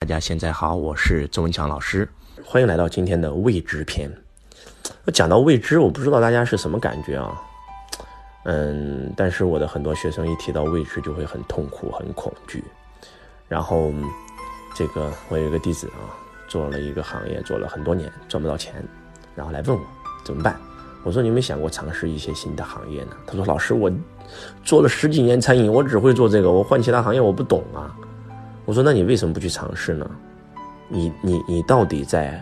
大家现在好，我是周文强老师，欢迎来到今天的未知篇。讲到未知，我不知道大家是什么感觉啊？嗯，但是我的很多学生一提到未知就会很痛苦、很恐惧。然后，这个我有一个弟子啊，做了一个行业，做了很多年，赚不到钱，然后来问我怎么办。我说你有没有想过尝试一些新的行业呢？他说老师，我做了十几年餐饮，我只会做这个，我换其他行业我不懂啊。我说：“那你为什么不去尝试呢？你你你到底在，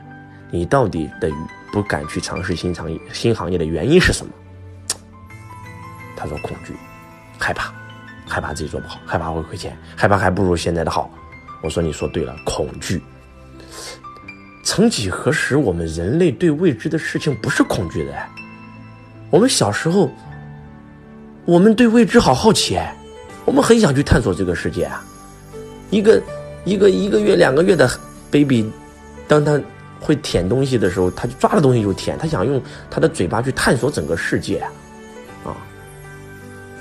你到底的不敢去尝试新行业新行业的原因是什么？”他说：“恐惧，害怕，害怕自己做不好，害怕会亏钱，害怕还不如现在的好。”我说：“你说对了，恐惧。曾几何时，我们人类对未知的事情不是恐惧的。我们小时候，我们对未知好好奇，我们很想去探索这个世界啊。”一个一个一个月两个月的 baby，当他会舔东西的时候，他就抓着东西就舔，他想用他的嘴巴去探索整个世界，啊，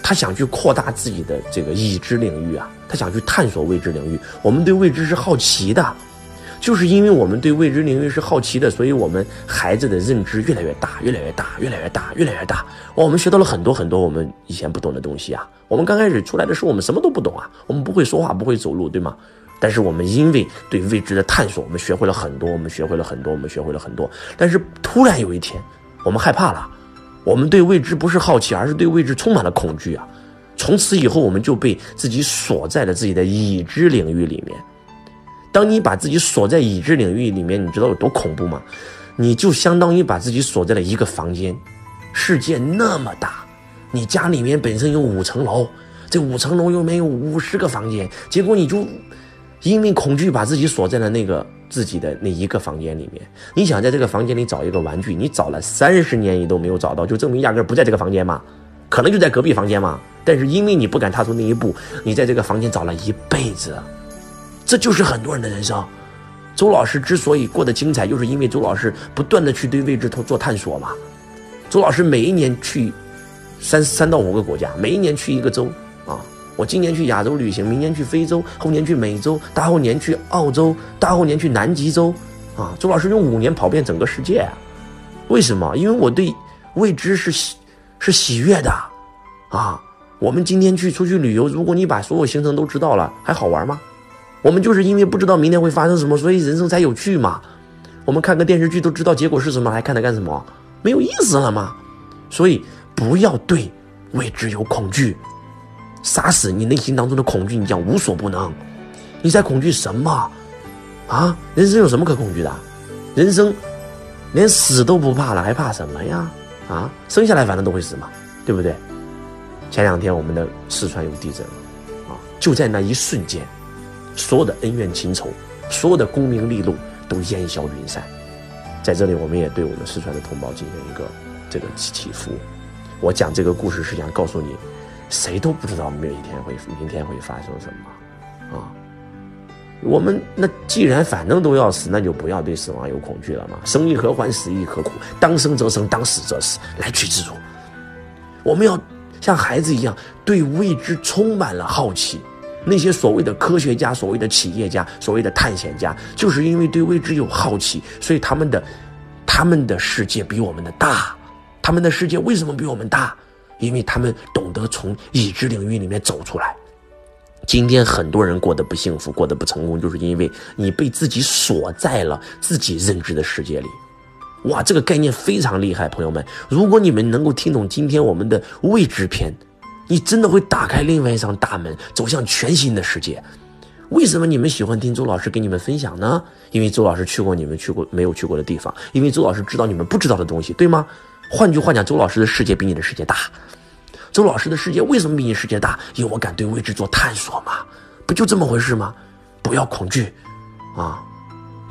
他想去扩大自己的这个已知领域啊，他想去探索未知领域。我们对未知是好奇的。就是因为我们对未知领域是好奇的，所以我们孩子的认知越来越大，越来越大，越来越大，越来越大。我们学到了很多很多我们以前不懂的东西啊。我们刚开始出来的时候，我们什么都不懂啊，我们不会说话，不会走路，对吗？但是我们因为对未知的探索，我们学会了很多，我们学会了很多，我们学会了很多。但是突然有一天，我们害怕了，我们对未知不是好奇，而是对未知充满了恐惧啊。从此以后，我们就被自己锁在了自己的已知领域里面。当你把自己锁在已知领域里面，你知道有多恐怖吗？你就相当于把自己锁在了一个房间，世界那么大，你家里面本身有五层楼，这五层楼又没有五十个房间，结果你就因为恐惧把自己锁在了那个自己的那一个房间里面。你想在这个房间里找一个玩具，你找了三十年你都没有找到，就证明压根不在这个房间嘛？可能就在隔壁房间嘛？但是因为你不敢踏出那一步，你在这个房间找了一辈子。这就是很多人的人生。周老师之所以过得精彩，就是因为周老师不断的去对未知做探索嘛。周老师每一年去三三到五个国家，每一年去一个州啊。我今年去亚洲旅行，明年去非洲，后年去美洲，大后年去澳洲，大后年去南极洲啊。周老师用五年跑遍整个世界，为什么？因为我对未知是喜是喜悦的啊。我们今天去出去旅游，如果你把所有行程都知道了，还好玩吗？我们就是因为不知道明天会发生什么，所以人生才有趣嘛。我们看个电视剧都知道结果是什么，还看它干什么？没有意思了吗？所以不要对未知有恐惧，杀死你内心当中的恐惧，你将无所不能。你在恐惧什么？啊，人生有什么可恐惧的？人生连死都不怕了，还怕什么呀？啊，生下来反正都会死嘛，对不对？前两天我们的四川有地震了，啊，就在那一瞬间。所有的恩怨情仇，所有的功名利禄都烟消云散。在这里，我们也对我们四川的同胞进行一个这个祈福。我讲这个故事是想告诉你，谁都不知道明天会明天会发生什么啊。我们那既然反正都要死，那就不要对死亡有恐惧了嘛。生亦何欢，死亦何苦？当生则生，当死则死，来去自如。我们要像孩子一样，对未知充满了好奇。那些所谓的科学家、所谓的企业家、所谓的探险家，就是因为对未知有好奇，所以他们的他们的世界比我们的大。他们的世界为什么比我们大？因为他们懂得从已知领域里面走出来。今天很多人过得不幸福、过得不成功，就是因为你被自己锁在了自己认知的世界里。哇，这个概念非常厉害，朋友们！如果你们能够听懂今天我们的未知篇。你真的会打开另外一扇大门，走向全新的世界。为什么你们喜欢听周老师给你们分享呢？因为周老师去过你们去过没有去过的地方，因为周老师知道你们不知道的东西，对吗？换句话讲，周老师的世界比你的世界大。周老师的世界为什么比你世界大？因为我敢对未知做探索嘛，不就这么回事吗？不要恐惧，啊，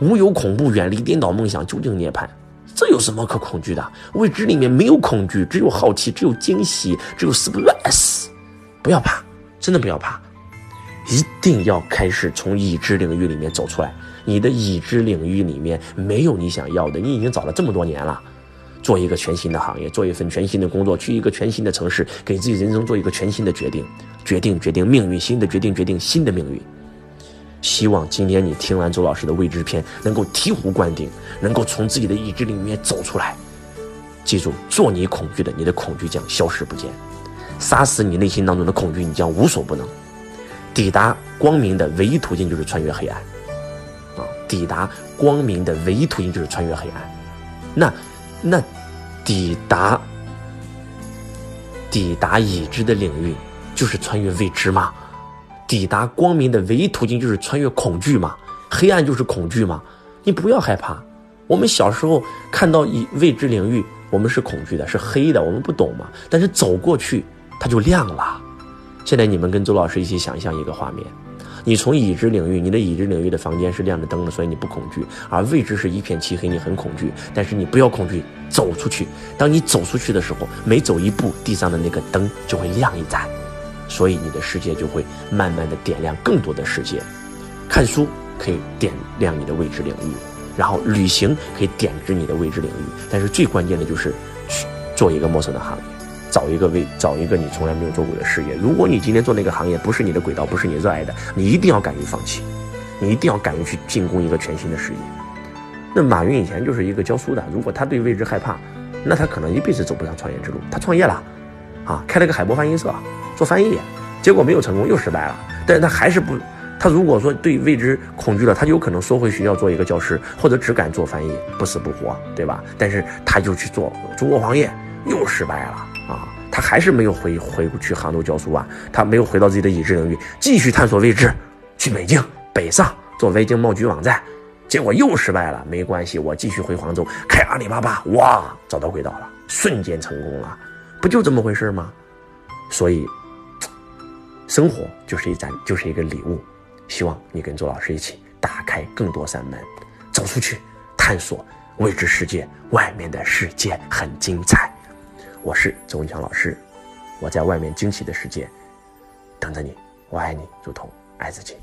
无有恐怖，远离颠倒梦想，究竟涅槃。这有什么可恐惧的？未知里面没有恐惧，只有好奇，只有惊喜，只有 surprise。不要怕，真的不要怕，一定要开始从已知领域里面走出来。你的已知领域里面没有你想要的，你已经找了这么多年了。做一个全新的行业，做一份全新的工作，去一个全新的城市，给自己人生做一个全新的决定，决定决定命运，新的决定决定新的命运。希望今天你听完周老师的未知篇，能够醍醐灌顶，能够从自己的意志里面走出来。记住，做你恐惧的，你的恐惧将消失不见；杀死你内心当中的恐惧，你将无所不能。抵达光明的唯一途径就是穿越黑暗，啊！抵达光明的唯一途径就是穿越黑暗。那，那，抵达抵达已知的领域，就是穿越未知吗？抵达光明的唯一途径就是穿越恐惧吗？黑暗就是恐惧吗？你不要害怕。我们小时候看到已未知领域。我们是恐惧的，是黑的，我们不懂嘛。但是走过去，它就亮了。现在你们跟周老师一起想象一个画面：你从已知领域，你的已知领域的房间是亮着灯的，所以你不恐惧；而未知是一片漆黑，你很恐惧。但是你不要恐惧，走出去。当你走出去的时候，每走一步，地上的那个灯就会亮一盏，所以你的世界就会慢慢的点亮更多的世界。看书可以点亮你的未知领域。然后旅行可以点知你的未知领域，但是最关键的就是去做一个陌生的行业，找一个未找一个你从来没有做过的事业。如果你今天做那个行业不是你的轨道，不是你热爱的，你一定要敢于放弃，你一定要敢于去进攻一个全新的事业。那马云以前就是一个教书的，如果他对未知害怕，那他可能一辈子走不上创业之路。他创业了，啊，开了个海博翻译社做翻译，结果没有成功，又失败了，但是他还是不。他如果说对未知恐惧了，他有可能缩回学校做一个教师，或者只敢做翻译，不死不活，对吧？但是他就去做中国黄页，又失败了啊！他还是没有回回去杭州教书啊，他没有回到自己的已知领域，继续探索未知，去北京北上做维京贸局网站，结果又失败了。没关系，我继续回杭州开阿里巴巴，哇，找到轨道了，瞬间成功了，不就这么回事吗？所以，生活就是一盏，就是一个礼物。希望你跟周老师一起打开更多扇门，走出去探索未知世界。外面的世界很精彩。我是周文强老师，我在外面惊喜的世界等着你。我爱你，如同爱自己。